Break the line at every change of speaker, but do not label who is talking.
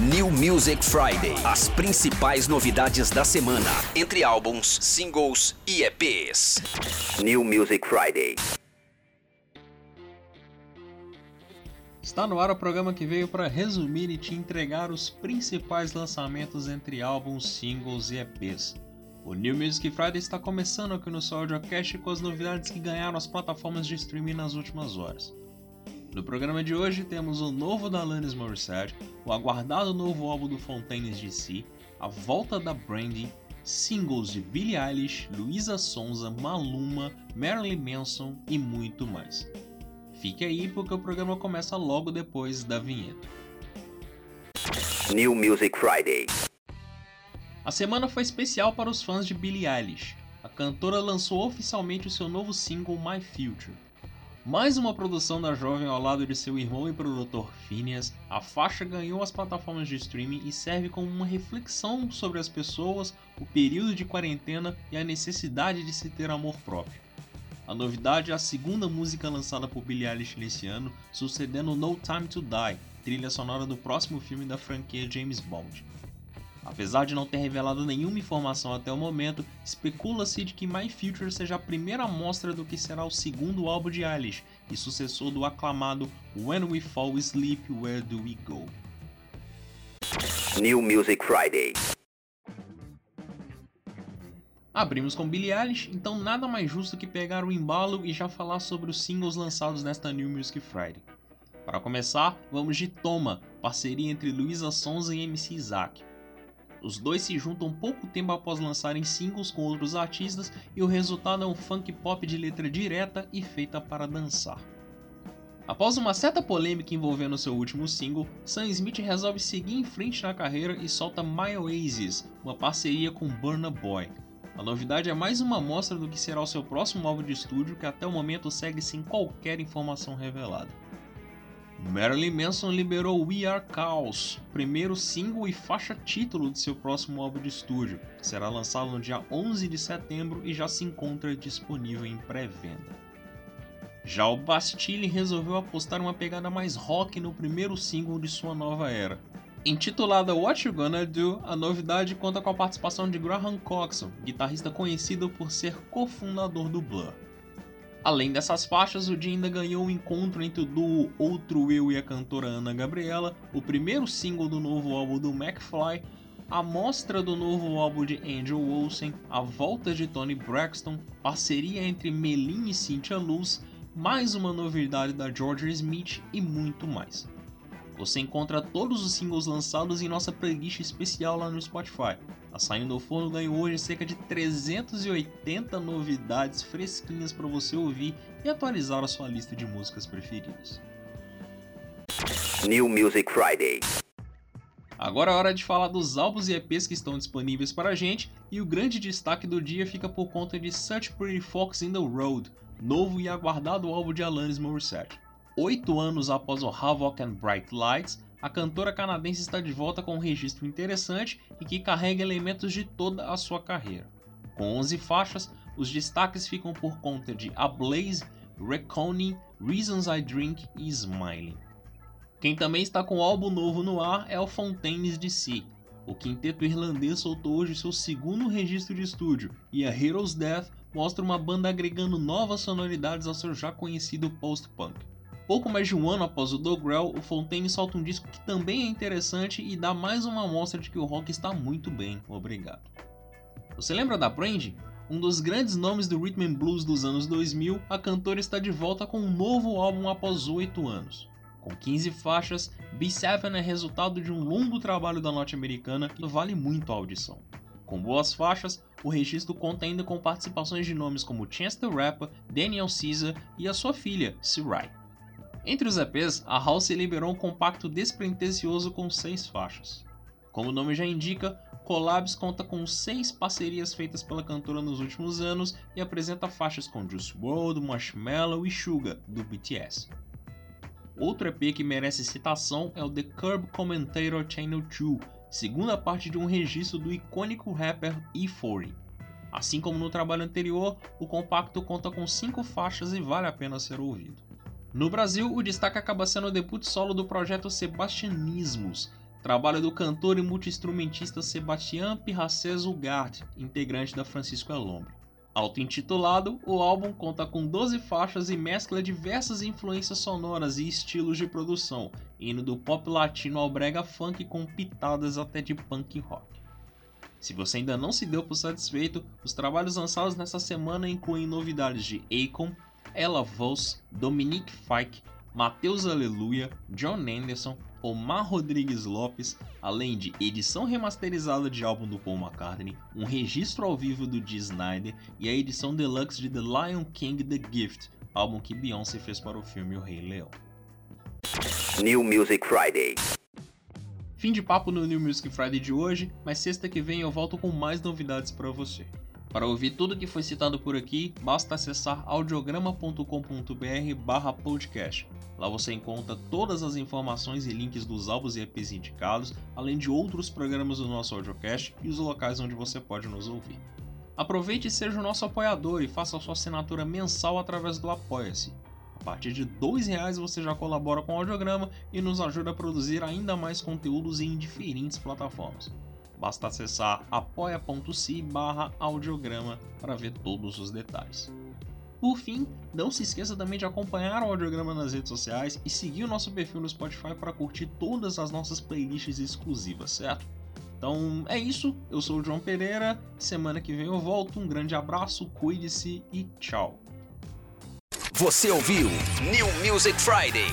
New Music Friday. As principais novidades da semana, entre álbuns, singles e EPs. New Music Friday.
Está no ar o programa que veio para resumir e te entregar os principais lançamentos entre álbuns, singles e EPs. O New Music Friday está começando aqui no seu audiocast com as novidades que ganharam as plataformas de streaming nas últimas horas. No programa de hoje temos o novo da Alanis Morissette, o aguardado novo álbum do Fontaines DC, a volta da Brandy, singles de Billie Eilish, Luísa Sonza, Maluma, Marilyn Manson e muito mais. Fique aí porque o programa começa logo depois da vinheta.
New Music Friday.
A semana foi especial para os fãs de Billie Eilish. A cantora lançou oficialmente o seu novo single My Future. Mais uma produção da jovem ao lado de seu irmão e produtor Phineas, a faixa ganhou as plataformas de streaming e serve como uma reflexão sobre as pessoas, o período de quarentena e a necessidade de se ter amor próprio. A novidade é a segunda música lançada por Billie Eilish nesse ano, sucedendo No Time to Die, trilha sonora do próximo filme da franquia James Bond. Apesar de não ter revelado nenhuma informação até o momento, especula-se de que My Future seja a primeira amostra do que será o segundo álbum de Eilish e sucessor do aclamado When We Fall Asleep, Where Do We Go?
New Music Friday.
Abrimos com Billie Eilish, então nada mais justo que pegar o embalo e já falar sobre os singles lançados nesta New Music Friday. Para começar, vamos de Toma, parceria entre Luísa Sonza e MC Isaac. Os dois se juntam pouco tempo após lançarem singles com outros artistas e o resultado é um funk pop de letra direta e feita para dançar. Após uma certa polêmica envolvendo seu último single, Sam Smith resolve seguir em frente na carreira e solta My Oasis, uma parceria com Burna Boy. A novidade é mais uma amostra do que será o seu próximo álbum de estúdio que até o momento segue sem qualquer informação revelada. Marilyn Manson liberou We Are Chaos, primeiro single e faixa título de seu próximo álbum de estúdio, será lançado no dia 11 de setembro e já se encontra disponível em pré-venda. Já o Bastille resolveu apostar uma pegada mais rock no primeiro single de sua nova era. Intitulada What You Gonna Do, a novidade conta com a participação de Graham Coxon, guitarrista conhecido por ser cofundador do Blur. Além dessas faixas, o dia ainda ganhou um encontro entre o duo Outro Eu e a cantora Ana Gabriela, o primeiro single do novo álbum do McFly, a mostra do novo álbum de Angel Olsen, a volta de Tony Braxton, parceria entre Melin e Cynthia Luz, mais uma novidade da Georgia Smith e muito mais. Você encontra todos os singles lançados em nossa playlist especial lá no Spotify. A Saindo do Forno ganhou hoje cerca de 380 novidades fresquinhas para você ouvir e atualizar a sua lista de músicas preferidas.
New Music Friday.
Agora é hora de falar dos álbuns e EPs que estão disponíveis para a gente, e o grande destaque do dia fica por conta de Such Pretty Fox in the Road, novo e aguardado álbum de Alanis Morissette. Oito anos após o Havoc and Bright Lights, a cantora canadense está de volta com um registro interessante e que carrega elementos de toda a sua carreira. Com 11 faixas, os destaques ficam por conta de A Blaze, Reckoning, Reasons I Drink e Smiling. Quem também está com um álbum novo no ar é o Fontaines DC. O quinteto irlandês soltou hoje seu segundo registro de estúdio e a Heroes Death mostra uma banda agregando novas sonoridades ao seu já conhecido post-punk. Pouco mais de um ano após o Dogrel, o Fontaine solta um disco que também é interessante e dá mais uma amostra de que o rock está muito bem, obrigado. Você lembra da Brandy? Um dos grandes nomes do rhythm and blues dos anos 2000, a cantora está de volta com um novo álbum após 8 anos. Com 15 faixas, B7 é resultado de um longo trabalho da norte-americana que vale muito a audição. Com boas faixas, o registro conta ainda com participações de nomes como Chance the Rapper, Daniel Caesar e a sua filha, Cirai. Entre os EPs, a House liberou um compacto despretensioso com seis faixas. Como o nome já indica, Collabs conta com seis parcerias feitas pela cantora nos últimos anos e apresenta faixas com Juice WRLD, Marshmello e Suga, do BTS. Outro EP que merece citação é o The Curb Commentator Channel 2, segunda parte de um registro do icônico rapper E40. Assim como no trabalho anterior, o compacto conta com cinco faixas e vale a pena ser ouvido. No Brasil, o destaque acaba sendo o debut solo do projeto Sebastianismos. trabalho do cantor e multiinstrumentista Sebastián Pirracés Ugart, integrante da Francisco Elombre. Auto-intitulado, o álbum conta com 12 faixas e mescla diversas influências sonoras e estilos de produção, indo do pop latino ao brega funk com pitadas até de punk rock. Se você ainda não se deu por satisfeito, os trabalhos lançados nessa semana incluem novidades de Akon, Ella Voss, Dominique Fike, Matheus Aleluia, John Anderson, Omar Rodrigues Lopes, além de edição remasterizada de álbum do Paul McCartney, um registro ao vivo do Dee Snyder e a edição deluxe de The Lion King The Gift, álbum que Beyoncé fez para o filme O Rei Leão.
New Music Friday.
Fim de papo no New Music Friday de hoje, mas sexta que vem eu volto com mais novidades para você. Para ouvir tudo que foi citado por aqui, basta acessar audiograma.com.br/podcast. Lá você encontra todas as informações e links dos álbuns e EPs indicados, além de outros programas do nosso audiocast e os locais onde você pode nos ouvir. Aproveite e seja o nosso apoiador e faça sua assinatura mensal através do Apoia-se. A partir de R$ reais você já colabora com o audiograma e nos ajuda a produzir ainda mais conteúdos em diferentes plataformas. Basta acessar apoia.se barra audiograma para ver todos os detalhes. Por fim, não se esqueça também de acompanhar o audiograma nas redes sociais e seguir o nosso perfil no Spotify para curtir todas as nossas playlists exclusivas, certo? Então é isso, eu sou o João Pereira, semana que vem eu volto, um grande abraço, cuide-se e tchau.
Você ouviu New Music Friday.